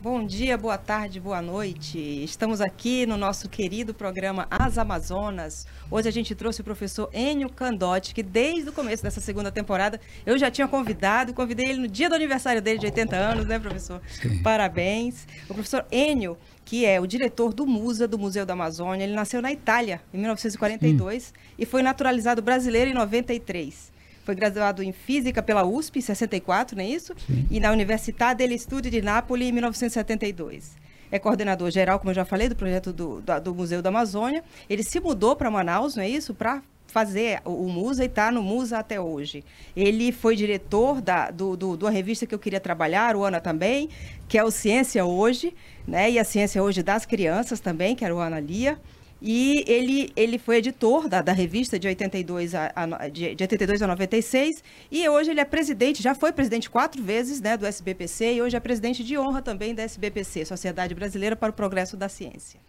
Bom dia, boa tarde, boa noite. Estamos aqui no nosso querido programa As Amazonas. Hoje a gente trouxe o professor Enio Candotti, que desde o começo dessa segunda temporada eu já tinha convidado, convidei ele no dia do aniversário dele de 80 anos, né, professor? Sim. Parabéns. O professor Enio, que é o diretor do MUSA, do Museu da Amazônia, ele nasceu na Itália em 1942 Sim. e foi naturalizado brasileiro em 93. Foi graduado em Física pela USP em 64, não é isso? Sim. E na Università degli Studi de Nápoles em 1972. É coordenador geral, como eu já falei, do projeto do, do, do Museu da Amazônia. Ele se mudou para Manaus, não é isso? Para fazer o, o Musa e está no Musa até hoje. Ele foi diretor da do, do, da revista que eu queria trabalhar, o Ana também, que é o Ciência Hoje, né? E a Ciência Hoje das Crianças também, que era o Ana Lia. E ele, ele foi editor da, da revista de 82 a, a, de, de 82 a 96 e hoje ele é presidente, já foi presidente quatro vezes né, do SBPC e hoje é presidente de honra também da SBPC, Sociedade Brasileira para o Progresso da Ciência.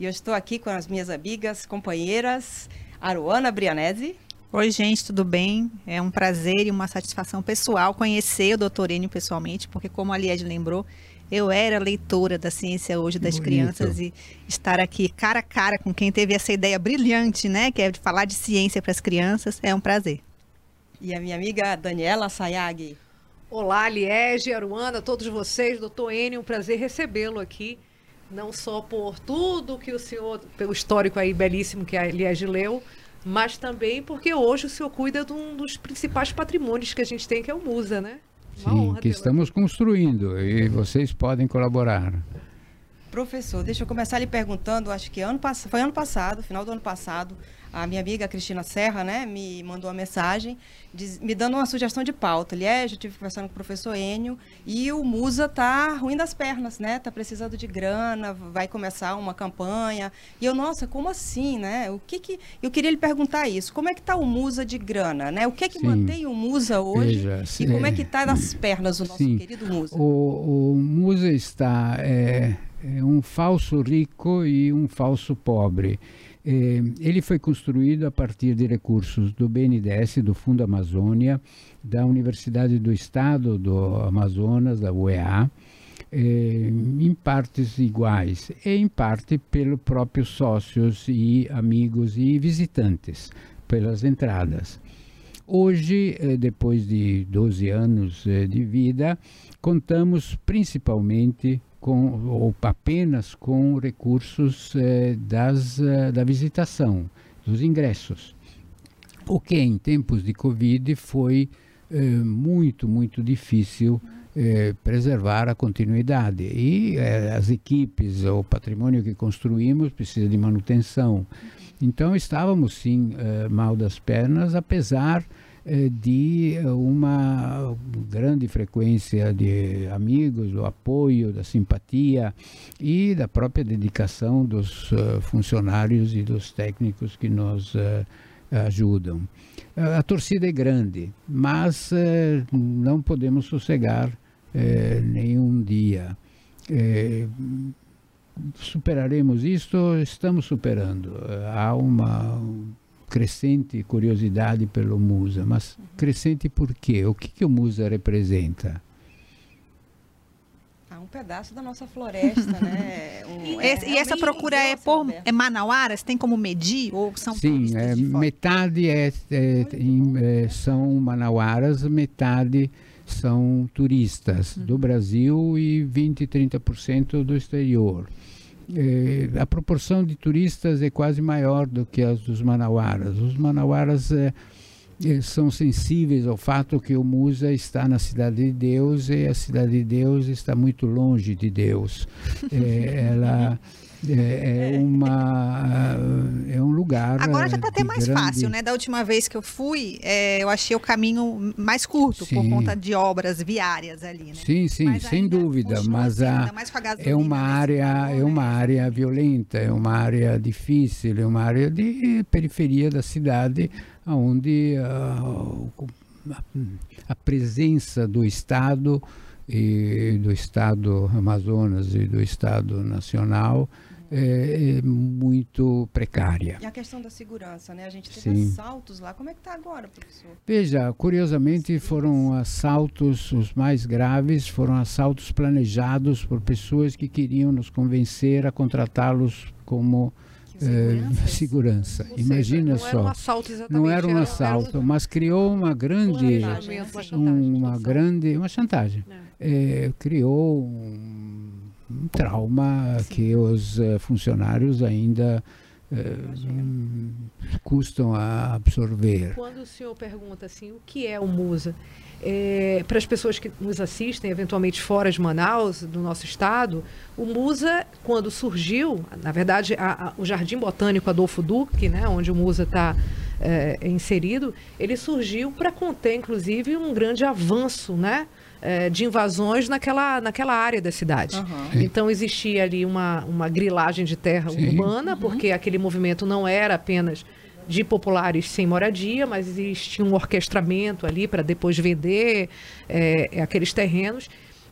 E eu estou aqui com as minhas amigas, companheiras, Aruana Brianese. Oi, gente, tudo bem? É um prazer e uma satisfação pessoal conhecer o doutor Enio pessoalmente, porque como a Lied lembrou, eu era leitora da ciência hoje das Bonito. crianças e estar aqui cara a cara com quem teve essa ideia brilhante, né, que é de falar de ciência para as crianças, é um prazer. E a minha amiga Daniela Sayag. Olá, Liege, Aruana, todos vocês, doutor Enio, um prazer recebê-lo aqui, não só por tudo que o senhor, pelo histórico aí belíssimo que a Liege leu, mas também porque hoje o senhor cuida de um dos principais patrimônios que a gente tem, que é o Musa, né? Uma Sim, que estamos aqui. construindo e vocês podem colaborar. Professor, deixa eu começar lhe perguntando, acho que ano, foi ano passado, final do ano passado, a minha amiga Cristina Serra, né, me mandou uma mensagem diz, me dando uma sugestão de pauta. Aliás, eu tive conversando com o professor Enio e o Musa tá ruim das pernas, né? Tá precisando de grana, vai começar uma campanha. E eu, nossa, como assim, né? O que que eu queria lhe perguntar isso? Como é que tá o Musa de grana, né? O que é que sim. mantém o Musa hoje? Veja, e como é que tá nas pernas o nosso sim. querido Musa? O, o Musa está é, é um falso rico e um falso pobre. Eh, ele foi construído a partir de recursos do BNDES, do Fundo Amazônia, da Universidade do Estado do Amazonas, da UEA, eh, em partes iguais e em parte pelos próprios sócios e amigos e visitantes, pelas entradas. Hoje, eh, depois de 12 anos de vida, contamos principalmente com, ou apenas com recursos eh, das, eh, da visitação, dos ingressos. O que em tempos de Covid foi eh, muito, muito difícil eh, preservar a continuidade. E eh, as equipes, o patrimônio que construímos precisa de manutenção. Então estávamos sim eh, mal das pernas, apesar de uma grande frequência de amigos, do apoio, da simpatia e da própria dedicação dos uh, funcionários e dos técnicos que nos uh, ajudam. A torcida é grande, mas uh, não podemos sossegar nenhum dia. superaremos isto, estamos superando. há uma crescente curiosidade pelo Musa, mas crescente por quê? O que, que o Musa representa? Ah, um pedaço da nossa floresta, né? Um, é, e essa procura é por é manauaras? Tem como medir ou são Sim, é, metade é, é, é, são manauaras, metade são turistas uhum. do Brasil e 20, 30% do exterior a proporção de turistas é quase maior do que as dos manauaras. Os manauaras eh, eh, são sensíveis ao fato que o Musa está na Cidade de Deus e a Cidade de Deus está muito longe de Deus. ela é, é, uma é um lugar agora já está até mais grande... fácil né da última vez que eu fui é, eu achei o caminho mais curto sim. por conta de obras viárias ali né? sim sim mas sem dúvida mas a, é uma área é uma área violenta é uma área difícil é uma área de periferia da cidade onde a, a presença do Estado e do Estado Amazonas e do Estado Nacional é, é muito precária. E a questão da segurança, né? A gente teve Sim. assaltos lá. Como é que está agora, professor? Veja, curiosamente foram assaltos, os mais graves, foram assaltos planejados por pessoas que queriam nos convencer a contratá-los como é, segurança. Imagina seja, não só. Era um não era um assalto, era um... mas criou uma grande, um uma grande, uma chantagem. É. É, criou um, um trauma Sim. que os uh, funcionários ainda uh, custam a absorver. Quando o senhor pergunta assim, o que é o Musa? É, para as pessoas que nos assistem, eventualmente fora de Manaus, do nosso estado, o Musa, quando surgiu, na verdade, a, a, o Jardim Botânico Adolfo Duque, né, onde o Musa está é, inserido, ele surgiu para conter, inclusive, um grande avanço, né? É, de invasões naquela, naquela área da cidade. Uhum. Então existia ali uma, uma grilagem de terra Sim. urbana, uhum. porque aquele movimento não era apenas de populares sem moradia, mas existia um orquestramento ali para depois vender é, aqueles terrenos.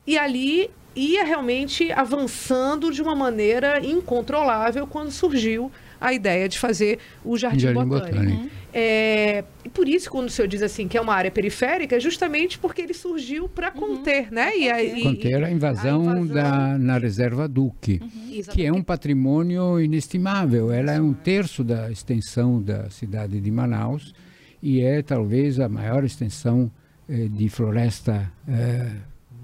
E ali ia realmente avançando de uma maneira incontrolável quando surgiu a ideia de fazer o Jardim, Jardim Botânico. Botânico. É, e por isso, quando o senhor diz assim que é uma área periférica, é justamente porque ele surgiu para uhum. conter, uhum. né? E, a, conter a invasão, a invasão... Da, na reserva Duque, uhum. que é um patrimônio inestimável. Ela é um terço da extensão da cidade de Manaus e é talvez a maior extensão eh, de floresta eh,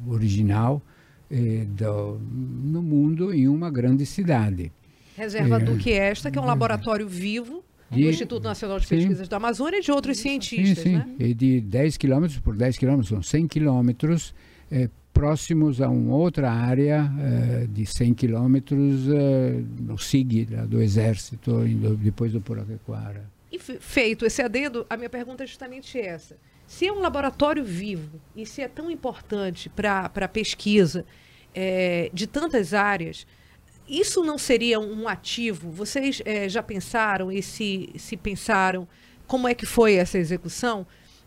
original eh, do, no mundo em uma grande cidade. Reserva é, Duque esta, que é um laboratório vivo de, do Instituto Nacional de Pesquisas sim, da Amazônia e de outros cientistas. Sim, sim. Né? E de 10 quilômetros por 10 quilômetros, são 100 quilômetros, é, próximos a uma outra área é, de 100 quilômetros é, no SIG do Exército, depois do Puraquequara. E feito esse adendo, a minha pergunta é justamente essa. Se é um laboratório vivo e se é tão importante para a pesquisa é, de tantas áreas, isso não seria um ativo? Vocês é, já pensaram e se, se pensaram como é que foi essa execução?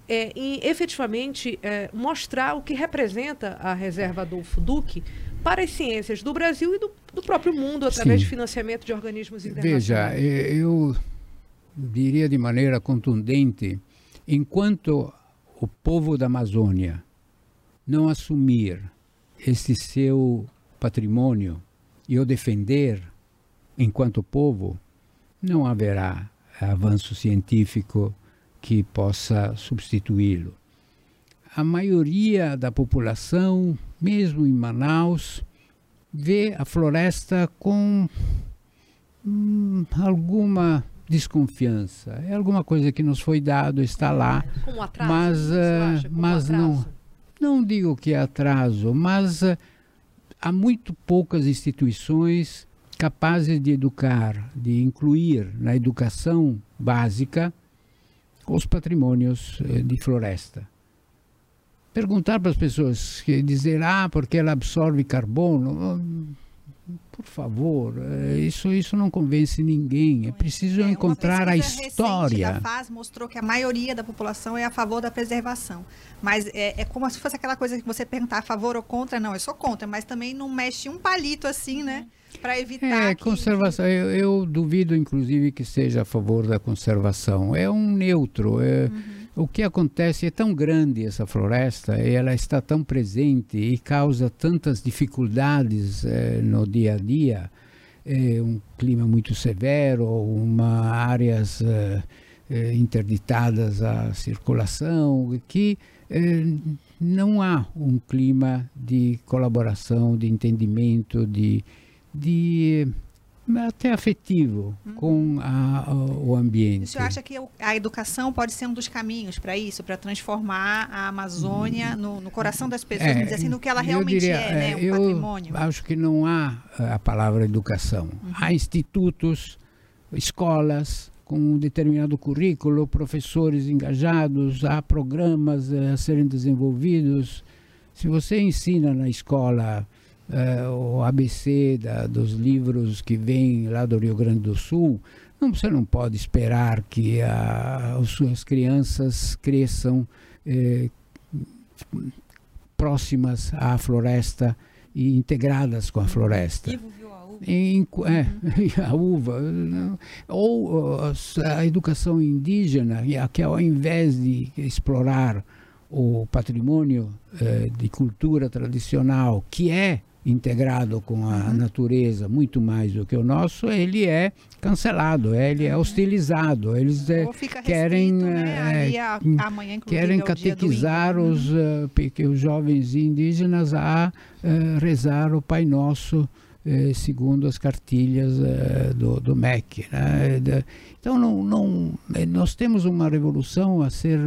É, em efetivamente é, mostrar o que representa a reserva Adolfo Duque para as ciências do Brasil e do, do próprio mundo através Sim. de financiamento de organismos internacionais. Veja, eu diria de maneira contundente, enquanto o povo da Amazônia não assumir esse seu patrimônio e o defender enquanto povo, não haverá avanço científico que possa substituí-lo. A maioria da população, mesmo em Manaus, vê a floresta com hum, alguma desconfiança. É alguma coisa que nos foi dado, está lá. Como atraso, mas, uh, mas não, não digo que é atraso, mas uh, há muito poucas instituições capazes de educar, de incluir na educação básica os patrimônios uh, de floresta. Perguntar para as pessoas, dizer, ah, porque ela absorve carbono por favor, eh, isso, isso não convence ninguém. É preciso é, encontrar a história. A FAS mostrou que a maioria da população é a favor da preservação. Mas é, é, como se fosse aquela coisa que você perguntar a favor ou contra. Não, eu sou contra, mas também não mexe um palito assim, né? Para evitar. É, que... conservação. Eu, eu, duvido, inclusive, que seja a favor da conservação. É um neutro. É, uhum o que acontece é tão grande essa floresta ela está tão presente e causa tantas dificuldades eh, no dia a dia, é um clima muito severo, uma áreas eh, eh, interditadas à circulação, que não há um clima de colaboração, de entendimento, de, de até afetivo uhum. com a, o ambiente. O senhor acha que a educação pode ser um dos caminhos para isso, para transformar a Amazônia no, no coração das pessoas, é, assim, no que ela realmente diria, é, né, um eu patrimônio? Acho que não há eh, a palavra educação. Uhum. Há institutos, escolas com um determinado currículo, professores engajados, há programas eh, a serem desenvolvidos. Se você ensina na escola uh, o ABC da, dos livros que vêm lá do Rio Grande do Sul, não, você não pode esperar que a, as suas crianças cresçam eh, próximas à floresta e integradas com a floresta. Ivo viu a em, é, a uva. Ou a educação indígena, que ao invés de explorar o patrimônio eh, de cultura tradicional, que é integrado com a uhum. natureza muito mais do que o nosso, ele é cancelado, ele é hostilizado. Eles é, querem, né? é, a, querem catequizar os, uh, os jovens indígenas a uh, rezar o Pai Nosso segundo as cartilhas do, do MEC. Né? Então, não, não, nós temos uma revolução a ser,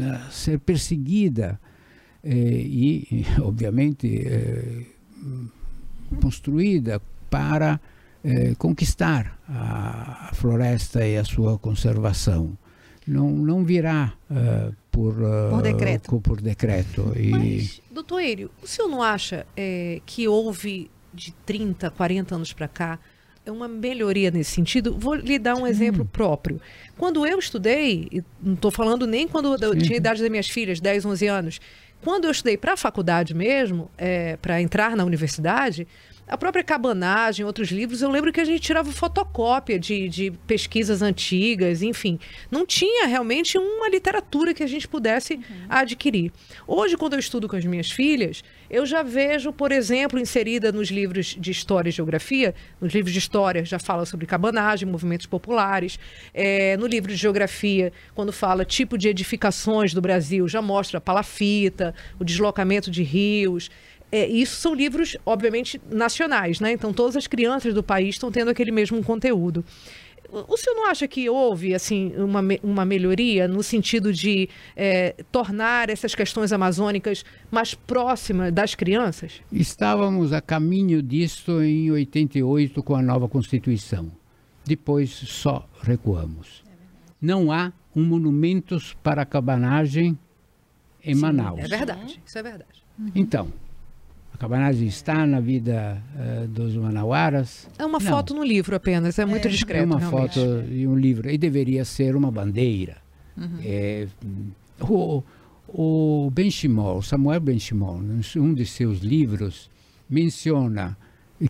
a ser perseguida e, obviamente, construída para conquistar a, floresta e a sua conservação. Não, não virá uh, por, uh, por decreto. por decreto. E... Mas, doutor Eiro, o senhor não acha é, que houve de 30, 40 anos para cá uma melhoria nesse sentido? Vou lhe dar um exemplo próprio. Quando eu estudei, não estou falando nem quando eu tinha a idade das minhas filhas, 10, 11 anos, quando eu estudei para a faculdade mesmo, é, para entrar na universidade, a própria cabanagem, outros livros, eu lembro que a gente tirava fotocópia de, de pesquisas antigas, enfim. Não tinha realmente uma literatura que a gente pudesse uhum. adquirir. Hoje, quando eu estudo com as minhas filhas, eu já vejo, por exemplo, inserida nos livros de história e geografia, nos livros de história já fala sobre cabanagem, movimentos populares. É, no livro de geografia, quando fala tipo de edificações do Brasil, já mostra a palafita, o deslocamento de rios. É, isso são livros, obviamente, nacionais, né? Então todas as crianças do país estão tendo aquele mesmo conteúdo. O senhor não acha que houve assim uma, uma melhoria no sentido de é, tornar essas questões amazônicas mais próximas das crianças? Estávamos a caminho disto em 88 com a nova Constituição. Depois só recuamos. Não há um monumentos para a cabanagem em Sim, Manaus. É verdade, isso é verdade. Então, a cabanagem está na vida uh, dos manauaras. É uma Não. foto no livro apenas, é muito é, discreto. É uma realmente. foto e um livro. E deveria ser uma bandeira. Uhum. É, o, o Benchimol, Samuel Benchimol, um de seus livros, menciona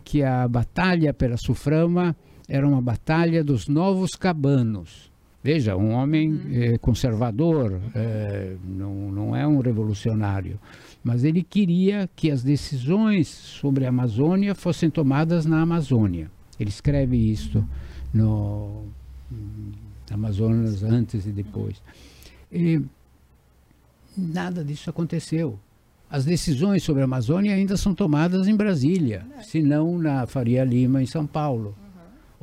que a batalha pela Suframa era uma batalha dos novos cabanos. Veja, um homem uhum. eh, conservador, eh, não, não é um revolucionário mas ele queria que as decisões sobre a Amazônia fossem tomadas na Amazônia. Ele escreve isso no Amazonas antes e depois. E nada disso aconteceu. As decisões sobre a Amazônia ainda são tomadas em Brasília, se não na Faria Lima, em São Paulo.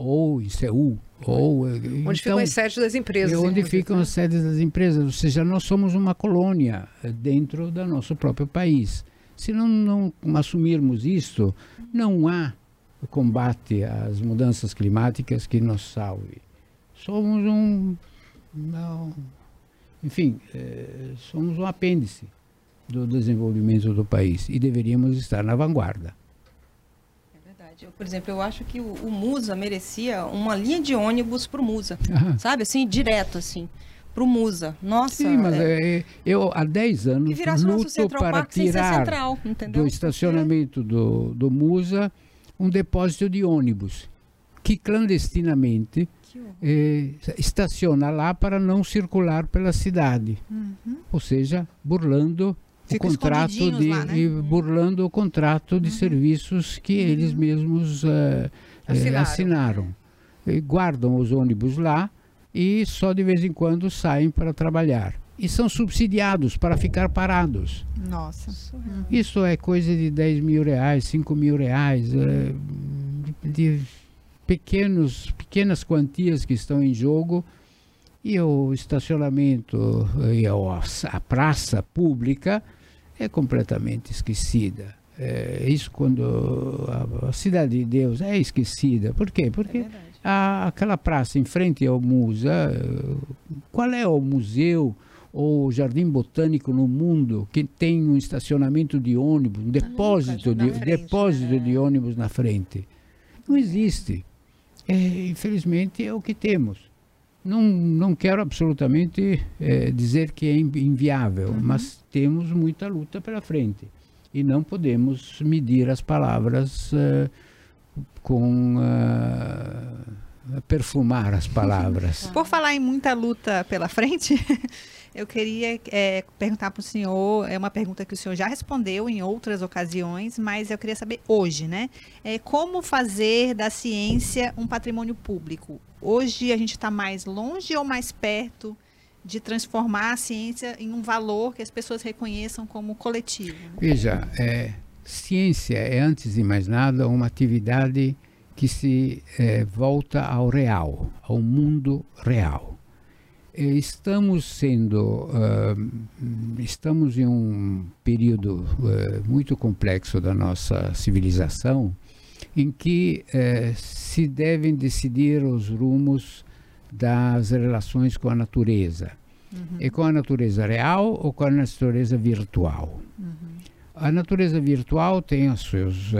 Ou em Seul. Ou, onde então, ficam as sedes das empresas. Onde ficam as sedes das empresas. Ou seja, nós somos uma colônia eh, dentro do nosso próprio país. Se não, não assumirmos isso, não há combate às mudanças climáticas que nos salve. Somos um. Não, enfim, é, somos um apêndice do desenvolvimento do país e deveríamos estar na vanguarda. Eu, por exemplo, eu acho que o, o Musa merecia uma linha de ônibus para o Musa, sabe? Assim, direto, assim para o Musa. Nossa. Sim, mas é... É, eu há 10 anos luto para tirar central, do estacionamento do, do Musa um depósito de ônibus que clandestinamente que eh, estaciona lá para não circular pela cidade. Uhum. Ou seja, burlando o contrato de lá, né? burlando o contrato de uhum. serviços que uhum. eles mesmos uh, assinaram. assinaram. E guardam os ônibus lá e só de vez em quando saem para trabalhar. E são subsidiados para ficar parados. Nossa. Uhum. Isso é coisa de 10 mil reais, 5 mil reais, uh, de, de pequenos, pequenas quantias que estão em jogo e o estacionamento e a, praça pública é completamente esquecida. É, isso quando a, a, cidade de Deus é esquecida. Por quê? Porque é a, aquela praça em frente ao Musa, qual é o museu ou jardim botânico no mundo que tem um estacionamento de ônibus, um depósito, de, frente, depósito né? de ônibus na frente? Não existe. É, infelizmente é o que temos. Não, não quero absolutamente é, dizer que é inviável, uhum. mas temos muita luta pela frente. E não podemos medir as palavras uh, com uh, perfumar as palavras. Por falar em muita luta pela frente, eu queria é, perguntar para o senhor, é uma pergunta que o senhor já respondeu em outras ocasiões, mas eu queria saber hoje, né? É, como fazer da ciência um patrimônio público? Hoje a gente está mais longe ou mais perto de transformar a ciência em um valor que as pessoas reconheçam como coletivo? Veja, é, ciência é, antes de mais nada, uma atividade que se é, volta ao real, ao mundo real. Estamos sendo, uh, estamos em um período uh, muito complexo da nossa civilização, em que uh, se devem decidir os rumos das relações com a natureza. Uhum. E com a natureza real ou com a natureza virtual. Uhum. A natureza virtual tem os seus,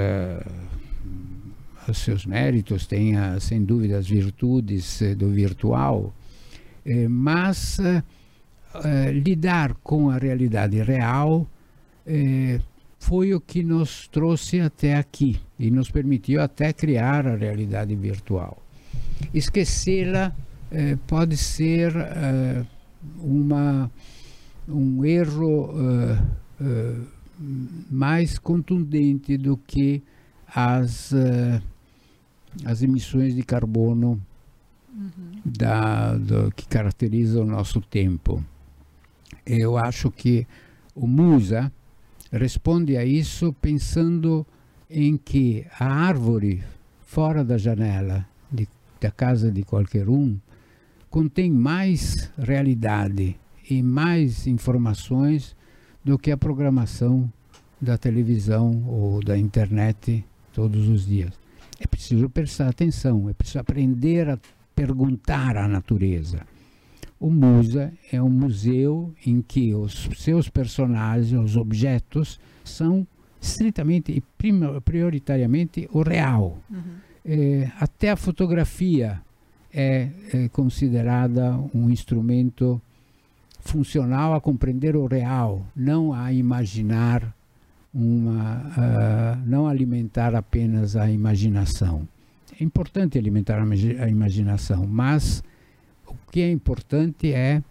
os seus méritos, tem, sem dúvida, as virtudes do virtual, eh, mas eh, eh, lidar com a realidade real foi o que nos trouxe até aqui e nos permitiu até criar a realidade virtual. Esquecê-la pode ser uma, um erro mais contundente do que as, as emissões de carbono uhum. da, do, que caracteriza o nosso tempo. Eu acho que o Musa responde a isso pensando em que a árvore fora da janela de, da casa de qualquer um contém mais realidade e mais informações do que a programação da televisão ou da internet todos os dias. É preciso prestar atenção, é preciso aprender a perguntar à natureza. O Musa é um museu em que os seus personagens, os objetos, são estritamente e prioritariamente o real. Uhum. É, até a fotografia é, é, considerada um instrumento funcional a compreender o real, não a imaginar uma, uh, não alimentar apenas a imaginação é importante alimentar a, imaginação, mas o que é importante é,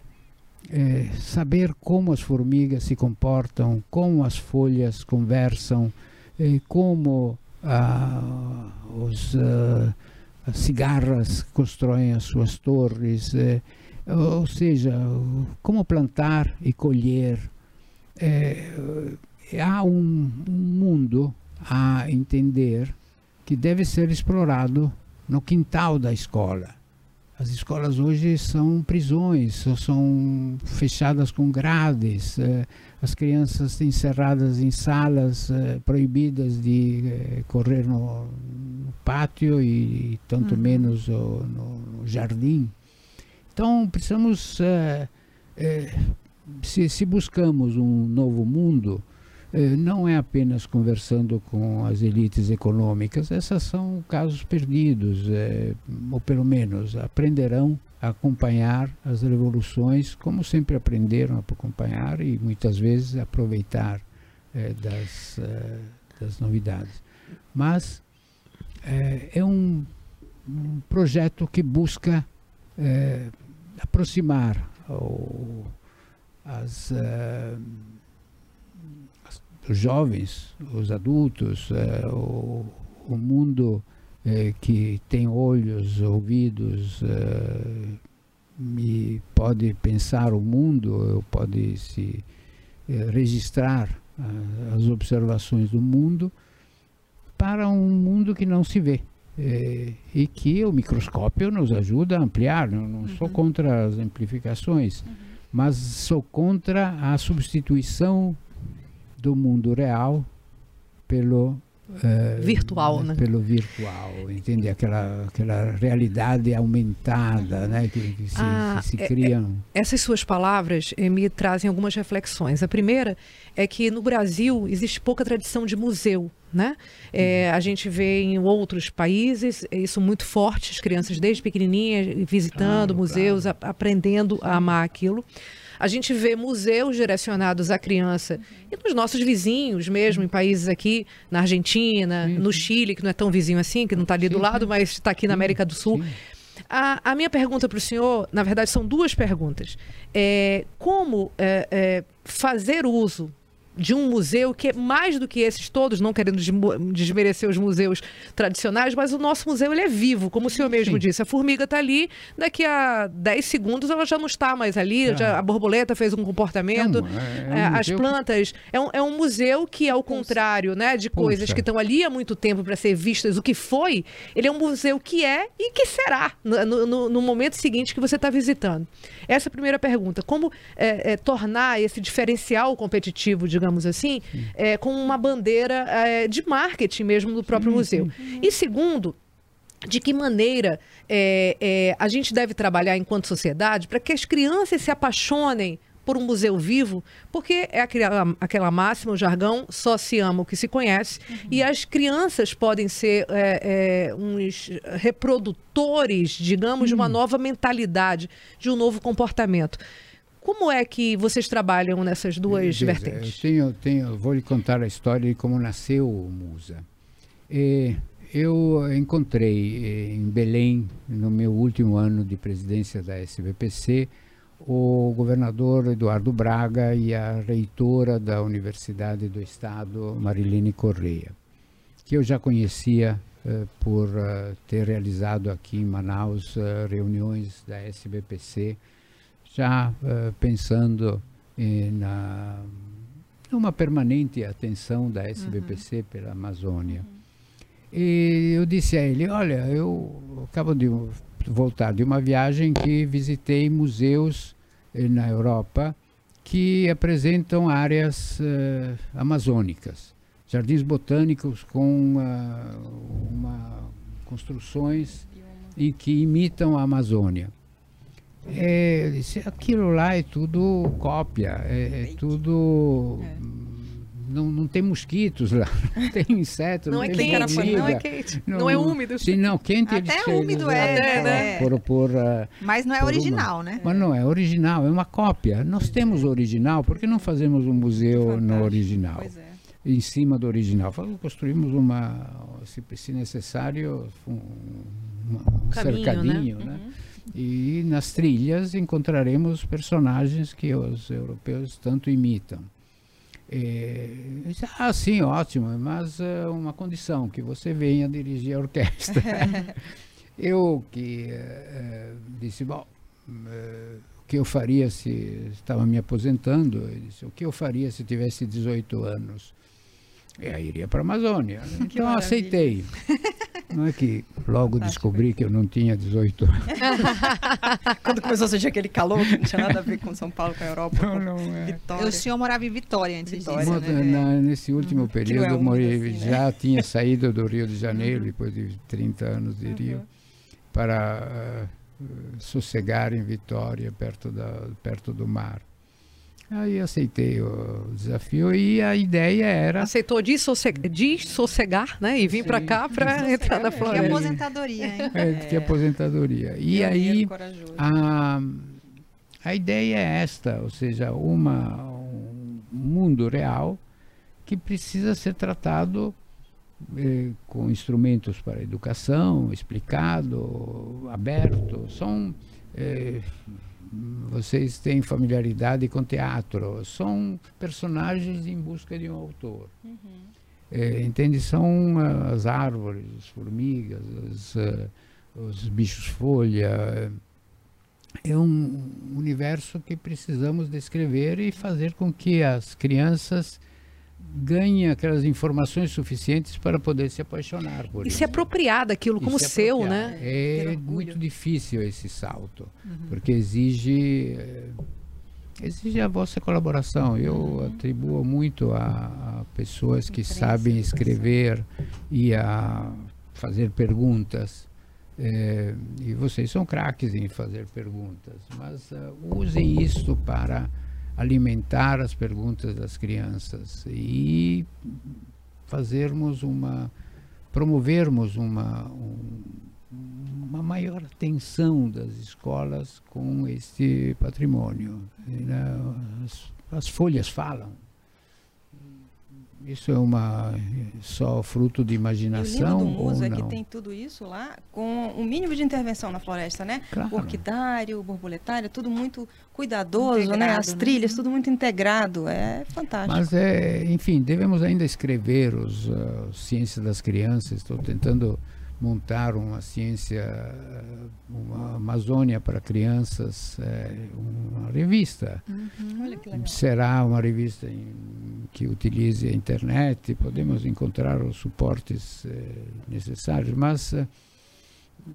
é, saber como as formigas se comportam, como as folhas conversam, é, como ah, os, ah, as cigarras constroem as suas torres, é, ou seja, como plantar e colher. É, há um, um mundo a entender que deve ser explorado no quintal da escola. As escolas hoje são prisões, são fechadas com grades, eh, as crianças encerradas em salas eh, proibidas de eh, correr no, pátio e, tanto uhum. menos no, jardim. Então precisamos, se, buscamos um novo mundo, não é apenas conversando com as elites econômicas, essas são casos perdidos, é, ou pelo menos aprenderão a acompanhar as revoluções, como sempre aprenderam a acompanhar e muitas vezes aproveitar é, das, das novidades. Mas é um, um, projeto que busca aproximar o, as os jovens, os adultos, é, o, o, mundo é, que tem olhos, ouvidos é, e pode pensar o mundo, pode se registrar as observações do mundo para um mundo que não se vê. É, e que o microscópio nos ajuda a ampliar. Não, não uhum. sou contra as amplificações, uhum. mas sou contra a substituição do mundo real pelo uh, virtual, né? Pelo virtual, entende? Aquela, aquela realidade aumentada, né? Que, que se, ah, se, se criam. É, é, essas suas palavras eh, me trazem algumas reflexões. A primeira é que no Brasil existe pouca tradição de museu. né? É, a gente vê em outros países isso muito forte, as crianças desde pequenininhas visitando Claro, museus, claro. a- aprendendo a amar aquilo. A gente vê museus direcionados à criança e nos nossos vizinhos mesmo, em países aqui, na Argentina, no. Chile, que não é tão vizinho assim, que não está ali do lado, mas está aqui na América do Sul. A, a minha pergunta para o senhor, na verdade, são duas perguntas. É, como é, é, fazer uso de um museu que é mais do que esses todos, não querendo desmerecer os museus tradicionais, mas o nosso museu ele é vivo, como o senhor mesmo Sim. disse. A formiga está ali, daqui a 10 segundos ela já não está mais ali, Ah. já- a borboleta fez um comportamento. É um- é um É, as museu que- plantas. É um, é um museu que, ao contrário né, de coisas Pulsa. que estão ali há muito tempo para ser vistas, o que foi, ele é um museu que é e que será no, no- no momento seguinte que você está visitando. Essa é a primeira pergunta. Como é, é, tornar esse diferencial competitivo, digamos assim, é, com uma bandeira é, de marketing mesmo do próprio museu? E segundo, de que maneira é, é, a gente deve trabalhar enquanto sociedade para que as crianças se apaixonem por um museu vivo, porque é aquela, aquela máxima, o jargão, só se ama o que se conhece, e as crianças podem ser é, é, uns reprodutores, digamos, de uma nova mentalidade, de um novo comportamento. Como é que vocês trabalham nessas duas Veja, vertentes? Eu tenho, tenho, vou lhe contar a história de como nasceu o Musa. Eh, eu encontrei eh, em Belém, no meu último ano de presidência da SBPC, o governador Eduardo Braga e a reitora da Universidade do Estado, Marilene Correia, que eu já conhecia eh, por eh, ter realizado aqui em Manaus eh, reuniões da SBPC, já eh, pensando na numa permanente atenção da SBPC pela Amazônia. E eu disse a ele, olha, eu acabo de voltar de uma viagem que visitei museus eh, na Europa que apresentam áreas eh, amazônicas, jardins botânicos com ah, uma construções e que imitam a Amazônia. É, eu disse, aquilo lá é tudo cópia, é, é tudo. Não, não tem mosquitos lá, não tem inseto, não, Não é tem quente, formiga. não é quente, não é úmido. Sim, não, quente Até eles úmido é, usam né? Por, por, ah, Mas não é Por uma- original, né? mas não é original, é uma cópia. Nós temos original, por que não fazemos um museu no Fantástico. original? Pois é. Em cima do original. Construímos uma, se, necessário, um, um Caminho, cercadinho, né? Uhum. E nas trilhas encontraremos personagens que os europeus tanto imitam. É, disse, ah, sim, ótimo, mas é uma condição, que você venha dirigir a orquestra. eu que eh, eh, disse, bom, eh, o que eu faria se estava me aposentando, eu disse, o que eu faria se tivesse 18 anos? Eu iria para a Amazônia. Então eu maravilha. aceitei. Não é que logo Fantástico. descobri que eu não tinha 18 anos. Quando começou a sentir aquele calor que não tinha nada a ver com São Paulo, com a Europa, Não, não é. Vitória. O senhor morava em Vitória antes Vitória, disso, né? na- nesse último período, é eu úmido morei, assim, né? já tinha saído do Rio de Janeiro, depois de 30 anos de Rio, para eh, sossegar em Vitória, perto, da, perto do mar. Aí aceitei o desafio e a ideia era Aceitou dessosse- dessossegar, né? E vir para cá para entrar na Que floresta. aposentadoria, hein? é, de aposentadoria. E aí. A, a ideia é esta, ou seja, uma, um mundo real que precisa ser tratado eh, com instrumentos para educação, explicado, aberto. São eh, vocês têm familiaridade com teatro, são personagens em busca de um autor. Eh, entende? São ah, as árvores, as formigas, as, ah, os bichos-folha. É um universo que precisamos descrever e fazer com que as crianças ganhem aquelas informações suficientes para poder se apaixonar por E isso. se apropriar daquilo E como se seu, né? É orgulho. muito difícil esse salto, porque exige eh, exige a vossa colaboração. Eu atribuo muito a, a pessoas que Imprensa, sabem escrever e a fazer perguntas. Eh, e vocês são craques em fazer perguntas, mas ah, usem isso para alimentar as perguntas das crianças e fazermos uma promovermos uma um, uma maior atenção das escolas com este patrimônio. As, as folhas falam isso é uma só fruto de imaginação e o lindo do Muso ou é não? que tem tudo isso lá com o mínimo de intervenção na floresta, né? Claro. O orquidário, o borboletário, tudo muito cuidadoso, né? Integrado, As né? trilhas, tudo muito integrado. É fantástico. Mas é, enfim, devemos ainda escrever os uh, ciências das crianças. Estou tentando montar uma ciência, uh, uma Amazônia para crianças, é, uma revista. Legal. Será uma revista em- que utilize a internet, podemos encontrar os suportes eh, necessários, mas eh,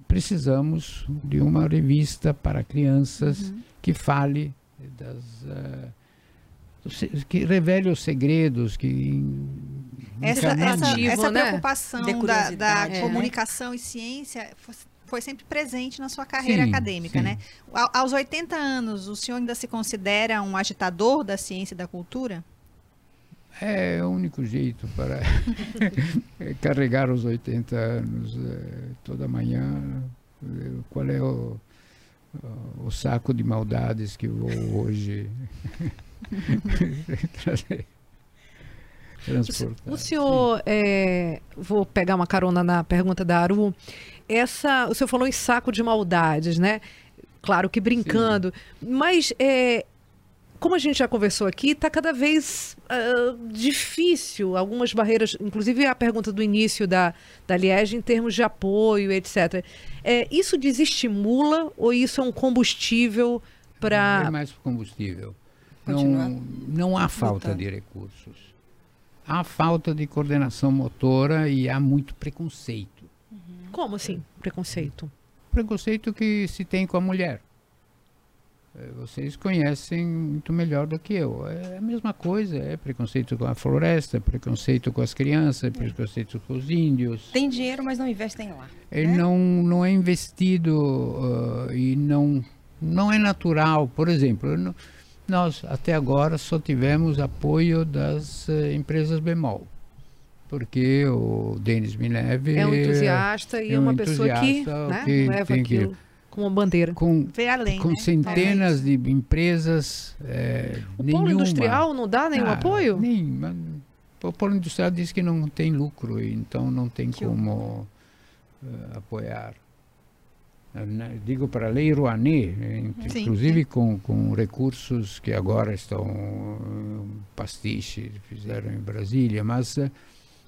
precisamos de uma revista para crianças que fale das. se- que revele os segredos, que. Essa, essa, essa né? preocupação da, da né? comunicação e ciência fo- foi sempre presente na sua carreira Sim, acadêmica, sim. né? A- aos 80 anos, o senhor ainda se considera um agitador da ciência e da cultura? É o único jeito para carregar os 80 anos eh, toda manhã. eh, Qual é o, o saco de maldades que eu vou hoje trazer? Transportar. O senhor, é, vou pegar uma carona na pergunta da Aru. Essa, o senhor falou em saco de maldades, né? Claro que brincando, mas é, como a gente já conversou aqui, está cada vez ah, difícil algumas barreiras, inclusive a pergunta do início da, da Liege em termos de apoio, etc. É, isso desestimula ou isso é um combustível É para. mais combustível. Continuar Não, não há falta de recursos. Há falta de coordenação motora e há muito preconceito. Como assim? Preconceito. preconceito que se tem com a mulher. Eh, Vocês conhecem muito melhor do que eu. É a mesma coisa, é preconceito com a floresta, é preconceito com as crianças, é preconceito com os índios. Tem dinheiro, mas não investem lá. Ele né? não, não é investido ah, e não, não é natural. Por exemplo, eu não- nós até agora só tivemos apoio das eh, empresas bemol. Porque o Denis Mineve É um entusiasta e é um uma pessoa que, né, que leva tem que- aquilo como uma bandeira. com Vê além, com né? centenas de empresas, é, O nenhuma. polo industrial não dá nenhum Ah, apoio? Nem, mas o polo industrial diz que não tem lucro, então não tem Que como eh, apoiar. Eh, né, Digo para a Lei Rouanet, eh, int- Sim, inclusive Com, com recursos que agora estão um pastiche, fizeram em Brasília, mas eh,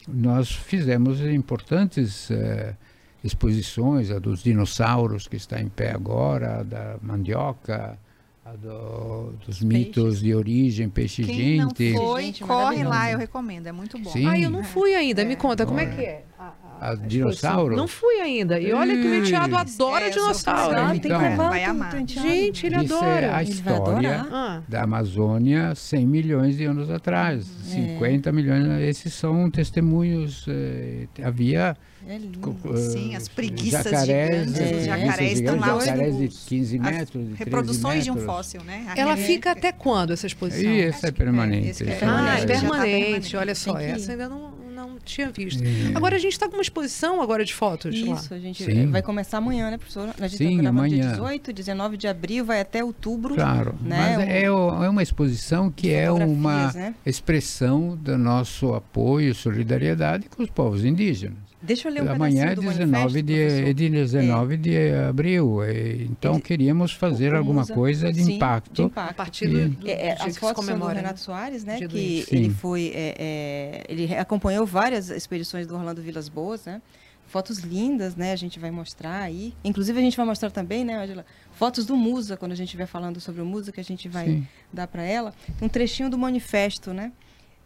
nós fizemos importantes eh, exposições, a dos dinossauros que está em pé agora, a da mandioca, a do- dos mitos de origem, peixe Quem não foi, Gente, corre lá, eu recomendo, é muito bom. Sim. Ah, eu não fui ainda. Me É. conta, como é Agora. que é? A, a- A dinossauro? Não fui ainda. E olha que o meu enteado adora É, dinossauro. Ah, tem que Então, levar vai amar. Gente, ele Isso adora. é a história. Ah, da Amazônia 100 milhões de anos atrás. É. 50 milhões, esses são testemunhos. eh, havia É co- Sim, eh, as preguiças jacarés, gigantes, eh, os preguiças jacarés estão lá, jacarés de os- 15 as metros, de 13 Reproduções de um metros. fóssil, né? ela Aquele- fica até quando essa exposição? E esse é permanente. que é esse Ah, é Já tá permanente. permanente. Olha só, que essa ainda não, não tinha visto. É. Agora a gente está com uma exposição agora de fotos lá. Isso, a gente Sim. vai começar amanhã, né, professora? A gente Sim, tá gravando dia amanhã. 18, 19 de abril, vai até outubro. Claro, né, mas um- é, o- é uma exposição que é uma né? expressão do nosso apoio e solidariedade com os povos indígenas. Deixa eu ler um Amanhã é pedacinho do 19 de, é de 19 de abril, é, então Ele- queríamos fazer alguma Musa- coisa de Sim, impacto. de A impacto. partir do, E- do É, é, as fotos do? Renato Soares, né? Que Sim. ele foi, é, é, ele acompanhou várias expedições do Orlando Vilas Boas, né? Fotos lindas, né? A gente vai mostrar aí. Inclusive a gente vai mostrar também, né, Angela? Fotos do Musa, quando a gente estiver falando sobre o Musa, que a gente vai Sim. dar para ela. Um trechinho do manifesto, né?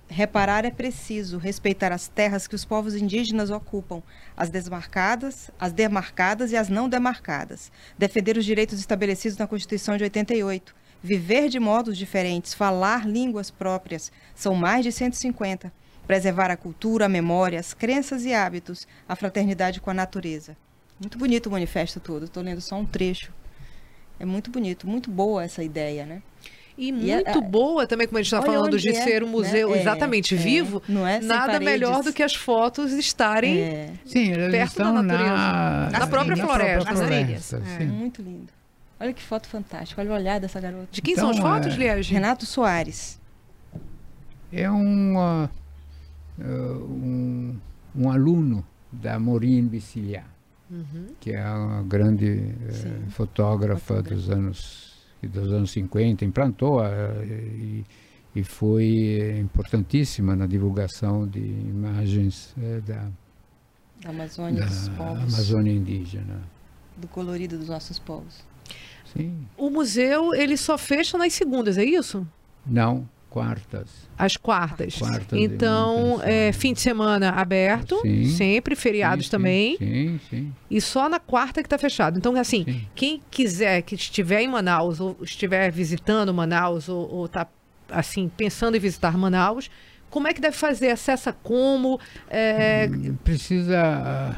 Reparar é preciso, respeitar as terras que os povos indígenas ocupam, as desmarcadas, as demarcadas e as não demarcadas. Defender os direitos estabelecidos na Constituição de 88. Viver de modos diferentes, falar línguas próprias, são mais de 150. Preservar a cultura, a memória, as crenças e hábitos, a fraternidade com a natureza. Muito bonito o manifesto todo, estou lendo só um trecho. É muito bonito, muito boa essa ideia, né? E, e muito boa também, como a gente está falando, de é, ser um museu né? exatamente é, vivo. Não é nada melhor do que as fotos estarem é. Sim, perto da natureza. Na, na própria floresta. Nas trilhas. É. Muito lindo. Olha que foto fantástica. Olha o olhar dessa garota. De quem então, são as fotos, Liege? Renato Soares. É um, uh, um, um aluno da Maureen Bicilhar, uhum. que é uma grande uh, fotógrafa, fotógrafa dos anos dos anos 50, implantou a, e, e, foi importantíssima na divulgação de imagens é, da, da Amazônia da dos povos. Amazônia indígena. Do colorido dos nossos povos. Sim. O museu, ele só fecha nas segundas, é isso? Não, quartas. As quartas. quartas então, é, fim de semana aberto, sim, sempre, feriados sim, também. Sim, sim. E só na quarta que está fechado. Então, assim, sim. quem quiser que estiver em Manaus, ou estiver visitando Manaus, ou está assim, pensando em visitar Manaus, como é que deve fazer? Acessa como? É... Precisa,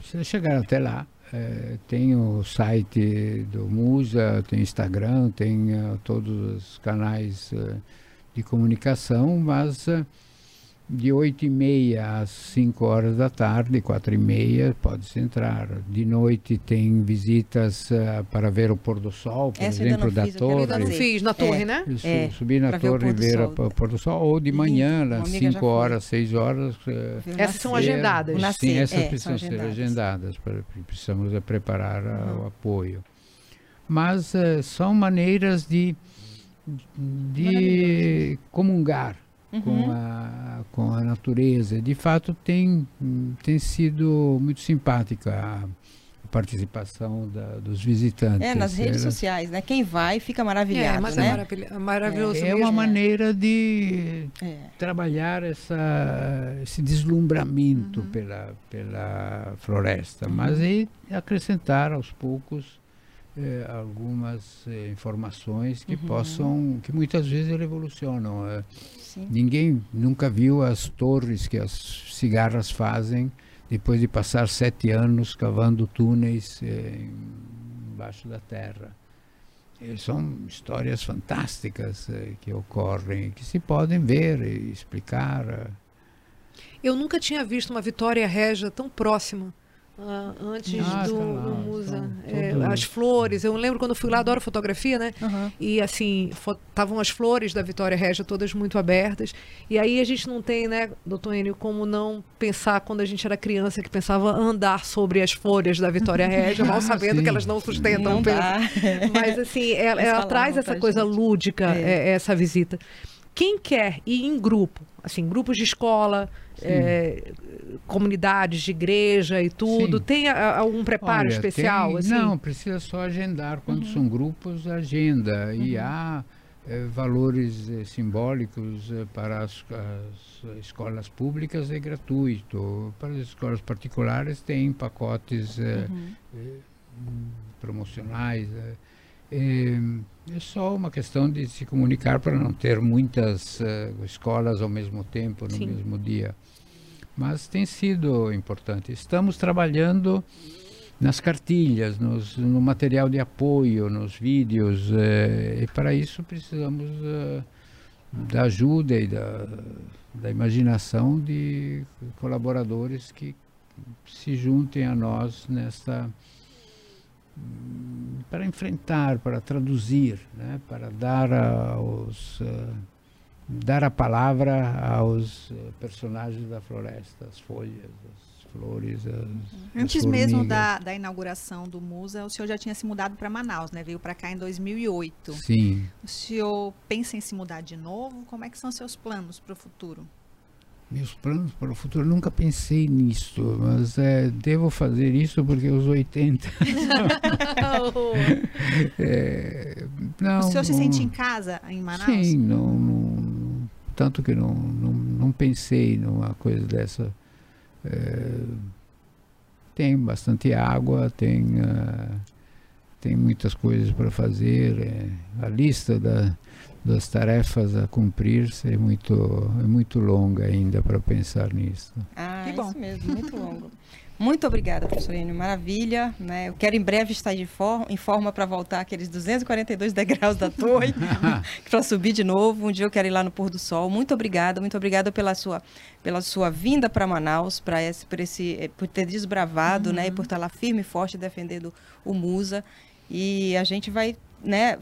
precisa chegar até lá. É, tem o site do Musa, tem Instagram, tem uh, todos os canais uh, de comunicação, mas uh, de 8 e meia às 5 horas da tarde, 4 e meia, pode-se entrar. De noite tem visitas uh, para ver o pôr do sol, por Essa exemplo, da torre. Eu ainda não fiz, na torre, é, né? É, subir na torre e ver o pôr do sol. Ou de manhã, às 5 horas, 6 horas. Uh, essas são agendadas. Sim, essas é, precisam ser agendadas. Para, precisamos preparar uhum. o apoio. Mas são maneiras de de comungar uhum. com, a, com a natureza. De fato, tem, tem sido muito simpática a participação da, dos visitantes. É, nas redes Era... sociais, né? Quem vai fica maravilhado, é, mas né? É maravilhoso É, é uma maneira de é. trabalhar essa, esse deslumbramento uhum. pela, pela floresta, mas e acrescentar aos poucos eh, algumas eh, informações que uhum. possam, que muitas vezes revolucionam. Eh. Ninguém nunca viu as torres que as cigarras fazem depois de passar sete anos cavando túneis embaixo da terra. E são histórias fantásticas que ocorrem, que se podem ver e explicar. Eu nunca tinha visto uma Vitória Régia tão próxima antes ah, do, do, Musa. É, as flores. Eu lembro quando fui lá, adoro fotografia, né? Uhum. E assim, estavam as flores da Vitória Régia todas muito abertas. E aí a gente não tem, né, doutor Enio, como não pensar quando a gente era criança, que pensava andar sobre as folhas da Vitória Régia, mal sabendo que elas não sustentam não o peso. Mas assim, ela, ela traz essa coisa gente. lúdica, é. É, essa visita. Quem quer ir em grupo, assim, grupos de escola, é, comunidades de igreja e tudo? Sim. Tem algum preparo Olha, especial? Tem, assim? Não, precisa só agendar. Quando uhum. são grupos, agenda. Uhum. E há é, valores é, simbólicos é, para as, as, escolas públicas é gratuito. Para as escolas particulares tem pacotes uhum. promocionais. É, é, só uma questão de se comunicar para não ter muitas uh, escolas ao mesmo tempo, no Sim. mesmo dia. Mas tem sido importante. Estamos trabalhando nas cartilhas, nos, no material de apoio, nos vídeos, eh, e para isso precisamos uh, da ajuda e da, da imaginação de colaboradores que se juntem a nós nesta para enfrentar, para traduzir, né? para dar aos uh, dar a palavra aos uh, personagens da floresta, as folhas, as flores, as, Antes as mesmo da, da inauguração do Musa, o senhor já tinha se mudado para Manaus, né? Veio para cá em 2008. Sim. O senhor pensa em se mudar de novo? Como é que são seus planos para o futuro? Meus planos para o futuro, nunca pensei nisso, mas é, devo fazer isso porque os 80. é, não, o senhor não, se sente em casa em Manaus? Sim, não, não tanto que não, não, não, pensei numa coisa dessa. É, tem bastante água, tem, uh, tem muitas coisas para fazer. É, a lista da, das tarefas a cumprir é muito, é muito longa ainda para pensar nisso. Ah, que bom. isso mesmo, muito longo. Muito obrigada, professor Enio. Maravilha. Né? Eu quero em breve estar de for em forma para voltar aqueles 242 degraus da torre, para subir de novo. Um dia eu quero ir lá no pôr do sol. Muito obrigada, muito obrigada pela sua, pela sua vinda para Manaus, para esse, por, esse, eh, por ter desbravado, uhum. né? E por estar lá firme e forte defendendo o Musa. E a gente vai, né?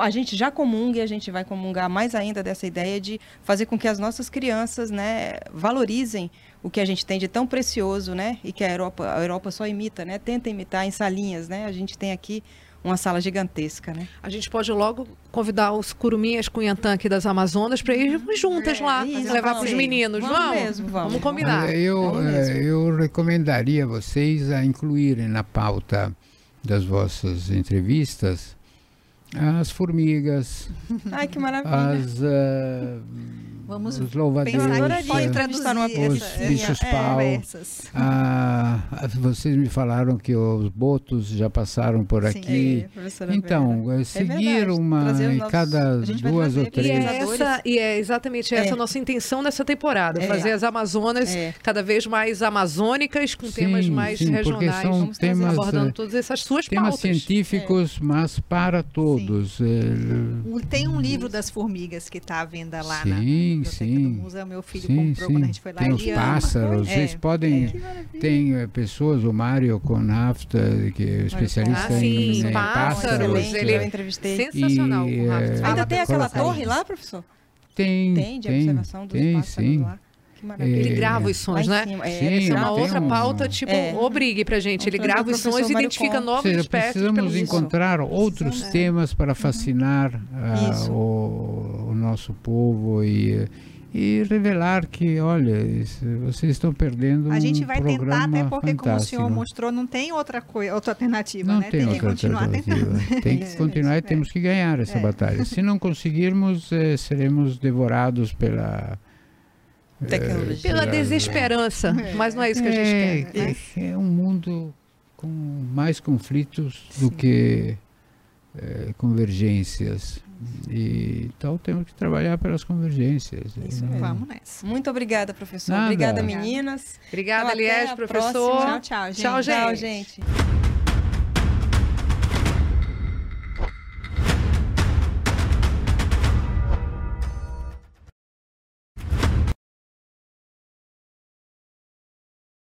A gente já comunga e a gente vai comungar mais ainda dessa ideia de fazer com que as nossas crianças né, valorizem o que a gente tem de tão precioso, né? E que a Europa, a Europa só imita, né? Tenta imitar em salinhas, né? A gente tem aqui uma sala gigantesca, né? A gente pode logo convidar os curuminhas Cunhantã aqui das Amazonas para ir juntas é, lá, isso, levar para os meninos. Vamos, vamos, mesmo, vamos. vamos combinar. Eu, vamos eh, eu recomendaria vocês a incluírem na pauta das vossas entrevistas as formigas. Ai, que maravilha. As, uh, Vamos os pode entrevistar numa os bichos é, pau. Ah, vocês me falaram que os botos já passaram por Sim, aqui. É, então, é seguir uma em cada duas ou três. E é, essa, e é exatamente essa a nossa intenção nessa temporada, é. fazer as Amazonas cada vez mais amazônicas, com sim, temas mais sim, regionais. São Vamos temas, abordando todas essas suas temas pautas. científicos, mas para todos. Tem um livro das formigas que está à venda lá na sim. do museu, meu filho sim, comprou sim. quando a gente foi lá. Tem os pássaros, é, vocês podem. É. Tem é, pessoas, o Mário Conafta, que é especialista ah, em, sim, pássaros. pássaros ele, eu entrevistei. Sensacional. E, Ainda tem aquela torre lá, professor? Tem. Tem, de tem, observação dos tem, pássaros sim. lá. Ele grava os sons, né? Cima, é, Sim, é uma outra um... pauta, tipo, é. obrigue pra gente. Ele grava os sons e identifica novas seja, espécies. Precisamos encontrar outros temas para fascinar uh, o, o, nosso povo e e revelar que, olha, vocês estão perdendo um A gente vai tentar, até porque, fantástico. como o senhor mostrou, não tem outra, coisa, outra alternativa, não né? Tem, tem outra que continuar alternativa. tentando. Tem que continuar e temos que ganhar essa é. batalha. Se não conseguirmos, eh, seremos devorados pela... Eh, Tecnologia. Pela desesperança, é. mas não é isso que a gente é, quer. Né? É, é um mundo com mais conflitos Sim. do que eh, convergências. E, então temos que trabalhar pelas convergências. Isso mesmo. Vamos nessa. Muito obrigada, professor. Nada. Obrigada, meninas. Obrigada, então, Liege, professor. Tchau, tchau, gente. Tchau, gente. Tchau, gente.